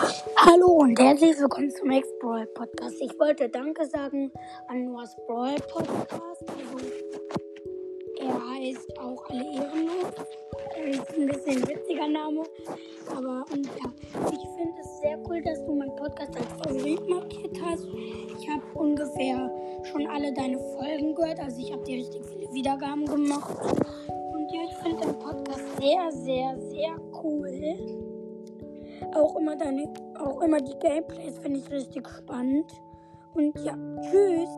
Hallo und herzlich willkommen zum Max Brawl Podcast. Ich wollte Danke sagen an Noahs Brawl Podcast. Also, er heißt auch alle ehrenlos. Er ist ein bisschen ein witziger Name. Aber und ja, ich finde es sehr cool, dass du meinen Podcast als Favorit markiert hast. Ich habe ungefähr schon alle deine Folgen gehört. Also ich habe dir richtig viele Wiedergaben gemacht. Und ja, ich finde den Podcast sehr, sehr, sehr cool. Auch immer deine, auch immer die Gameplays finde ich richtig spannend. Und ja, tschüss.